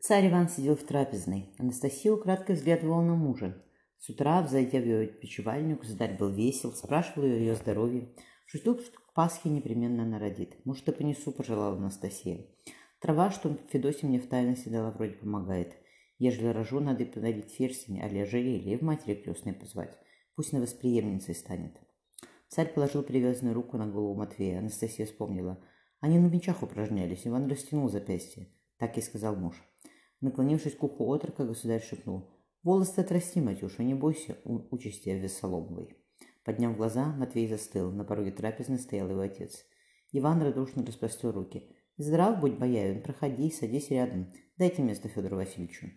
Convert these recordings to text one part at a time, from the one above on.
Царь Иван сидел в трапезной. Анастасия украдкой взглядывала на мужа. С утра, зайдя в ее печевальню, государь был весел, спрашивал ее о ее здоровье. Ждет, что к Пасхе непременно она родит. Может, и понесу, пожелала Анастасия. Трава, что Федосия мне в тайности дала, вроде помогает. Ежели рожу, надо и подарить ферсень, а ожерелье, и в матери крестной позвать. Пусть на восприемницей станет. Царь положил привязанную руку на голову Матвея. Анастасия вспомнила. Они на мечах упражнялись. Иван растянул запястье. Так и сказал муж. Наклонившись к уху отрока, государь шепнул. «Волосы отрасти, Матюша, не бойся участи Вессоломовой». Подняв глаза, Матвей застыл. На пороге трапезной стоял его отец. Иван радушно распростер руки. «Здрав будь, боярин, проходи, садись рядом. Дайте место Федору Васильевичу».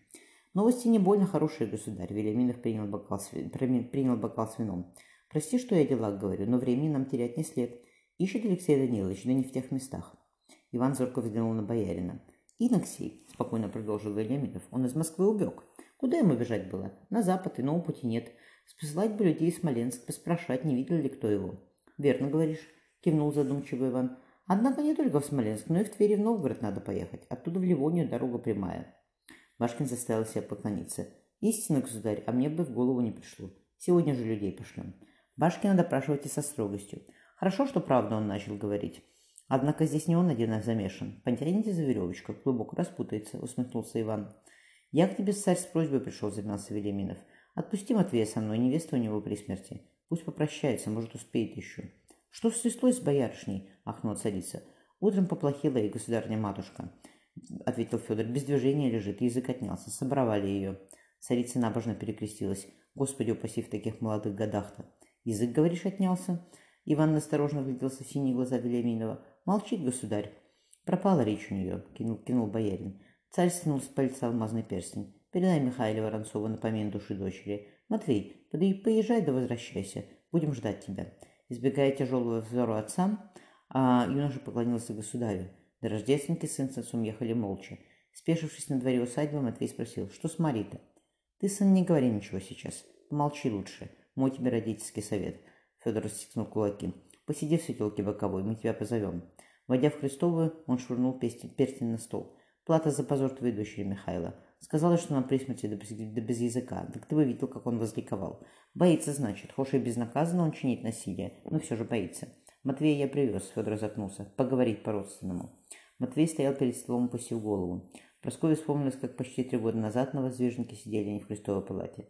Новости не больно хорошие, государь. Велиминов принял бокал, с, принял бокал с вином. Прости, что я дела говорю, но времени нам терять не след. Ищет Алексей Данилович, да не в тех местах. Иван зорко взглянул на боярина. «Иноксей», — спокойно продолжил Велиминов, — «он из Москвы убег. Куда ему бежать было? На запад, иного пути нет. Спасать бы людей из Смоленск, поспрашать, не видел ли кто его». «Верно говоришь», — кивнул задумчиво Иван. «Однако не только в Смоленск, но и в Твери в Новгород надо поехать. Оттуда в Ливонию дорога прямая». Башкин заставил себя поклониться. «Истинно, государь, а мне бы в голову не пришло. Сегодня же людей пошлем». Башкина допрашивайте со строгостью. Хорошо, что правду он начал говорить. Однако здесь не он один замешан. Потяните за веревочку, глубоко распутается, усмехнулся Иван. Я к тебе, царь, с просьбой пришел, замялся Велиминов. Отпусти Матвея со мной, невеста у него при смерти. Пусть попрощается, может, успеет еще. Что стряслось с боярышней? ахнула царица. Утром поплохела и государня-матушка, ответил Федор. Без движения лежит, язык отнялся. Собровали ее. Царица набожно перекрестилась. Господи, упаси в таких молодых годах-то. Язык, говоришь, отнялся? Иван осторожно вгляделся в синие глаза Велиминова. Молчит, государь. Пропала речь у нее, кинул, кинул боярин. Царь стянул с пальца алмазный перстень. Передай Михаилу Воронцову на помин души дочери. Матвей, поезжай да возвращайся. Будем ждать тебя. Избегая тяжелого взора отца, а юноша поклонился государю. До рождественки сын с отцом ехали молча. Спешившись на дворе усадьбы, Матвей спросил, что с Маритой? Ты, сын, не говори ничего сейчас. Помолчи лучше. Мой тебе родительский совет. Федор стиснул кулаки. Посиди в светелке боковой, мы тебя позовем. Войдя в Христовую, он швырнул перстень на стол. Плата за позор твоей дочери, Михайла. Сказала, что нам при смерти да без, да без языка. Так ты бы видел, как он возликовал. Боится, значит. Хошь и безнаказанно он чинит насилие, но все же боится. Матвея я привез, Федор запнулся. Поговорить по-родственному. Матвей стоял перед столом, опустив голову. Прасковья вспомнилось, как почти три года назад на воздвижнике сидели они в Христовой палате.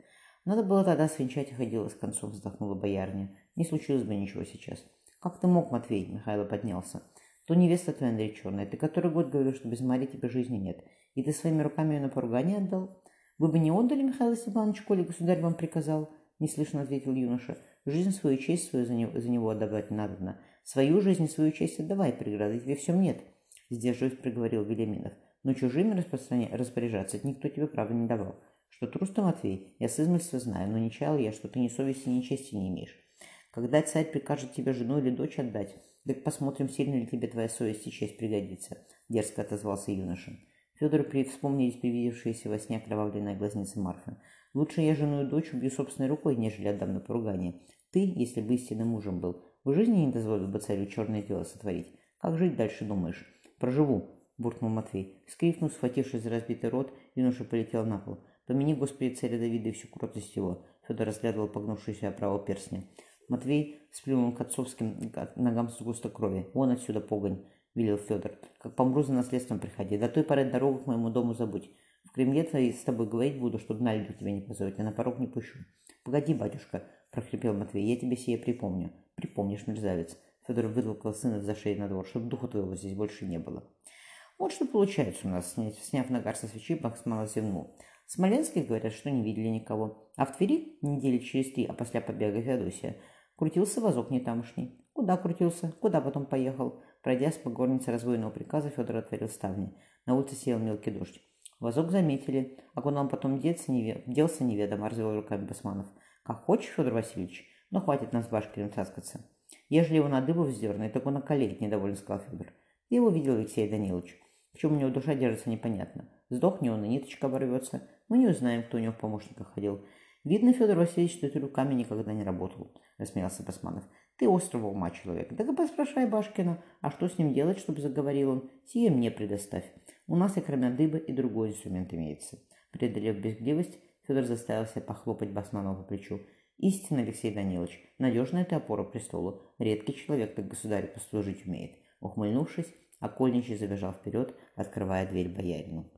Надо было тогда свинчать и ходила с концом, вздохнула боярня. Не случилось бы ничего сейчас. Как ты мог, Матвей? Михайло поднялся. То невеста твоя нареченная. Ты который год говорил, что без Марии тебе жизни нет. И ты своими руками ее на поругание отдал? Вы бы не отдали, Михаил Степанович, коли государь вам приказал? Неслышно ответил юноша. Жизнь свою, честь свою за него, за него отдавать надобно. Свою жизнь и свою честь отдавай, преграды тебе всем нет. Сдерживаясь, приговорил Велиминов. Но чужими распоряжаться никто тебе права не давал. Что трус Матвей, я с измольства знаю, но не чаял я, что ты ни совести, ни чести не имеешь. Когда царь прикажет тебе жену или дочь отдать, так посмотрим, сильно ли тебе твоя совесть и честь пригодится, — дерзко отозвался юноша. Федору при... вспомнились привидевшиеся во сне окровавленные глазницы Марфы. Лучше я жену и дочь убью собственной рукой, нежели отдам на поругание. Ты, если бы истинным мужем был, в жизни не дозволил бы царю черное дело сотворить. Как жить дальше, думаешь? Проживу, буркнул Матвей. Скрикнув, схватившись за разбитый рот, юноша полетел на пол. Помяни, Господи, царя Давида и всю кротость его. Федор разглядывал погнувшуюся оправу перстня. Матвей сплюнул к отцовским ногам с густо крови. «Вон отсюда, погонь!» — велел Федор. «Как помру за наследством приходи. До той поры дорогу к моему дому забудь. В Кремле твоей с тобой говорить буду, чтобы на льду тебя не позовет, а на порог не пущу». «Погоди, батюшка!» — прохрипел Матвей. «Я тебе сие припомню». «Припомнишь, мерзавец!» Федор вытолкал сына за шею на двор, чтобы духу твоего здесь больше не было. Вот что получается у нас, сняв нагар со свечи, Бакс мало зевнул. В говорят, что не видели никого. А в Твери, недели через три, а после побега Феодосия, крутился вазок не тамошний. Куда крутился? Куда потом поехал? Пройдя по горнице разбойного приказа, Федор отворил ставни. На улице сел мелкий дождь. Вазок заметили, а куда он потом деться, неве... делся неведомо, развел руками Басманов. Как хочешь, Федор Васильевич, но хватит нас башкирем таскаться. Ежели его на дыбу вздернет, так он околеет, недовольно сказал Федор. Его видел, Алексей Данилович. В чем у него душа держится, непонятно. Сдохни он, и ниточка оборвется. Мы не узнаем, кто у него в помощниках ходил. Видно, Федор Васильевич, что ты руками никогда не работал, рассмеялся Басманов. Ты острого ума человек. Так и поспрашай Башкина, а что с ним делать, чтобы заговорил он? Сие мне предоставь. У нас и кроме дыбы и другой инструмент имеется. Преодолев безгливость, Федор заставил себя похлопать Басманова по плечу. Истинно, Алексей Данилович, надежная ты опора престолу. Редкий человек так государю послужить умеет. Ухмыльнувшись, Окольничий забежал вперед, открывая дверь боярину.